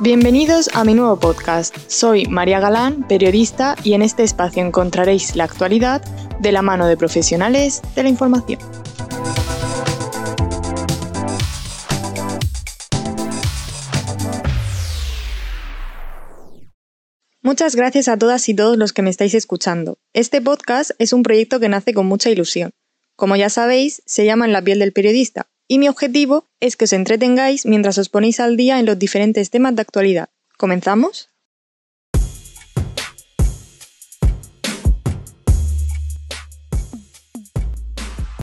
Bienvenidos a mi nuevo podcast. Soy María Galán, periodista, y en este espacio encontraréis la actualidad de la mano de profesionales de la información. Muchas gracias a todas y todos los que me estáis escuchando. Este podcast es un proyecto que nace con mucha ilusión. Como ya sabéis, se llama En la piel del periodista, y mi objetivo es que os entretengáis mientras os ponéis al día en los diferentes temas de actualidad. ¿Comenzamos?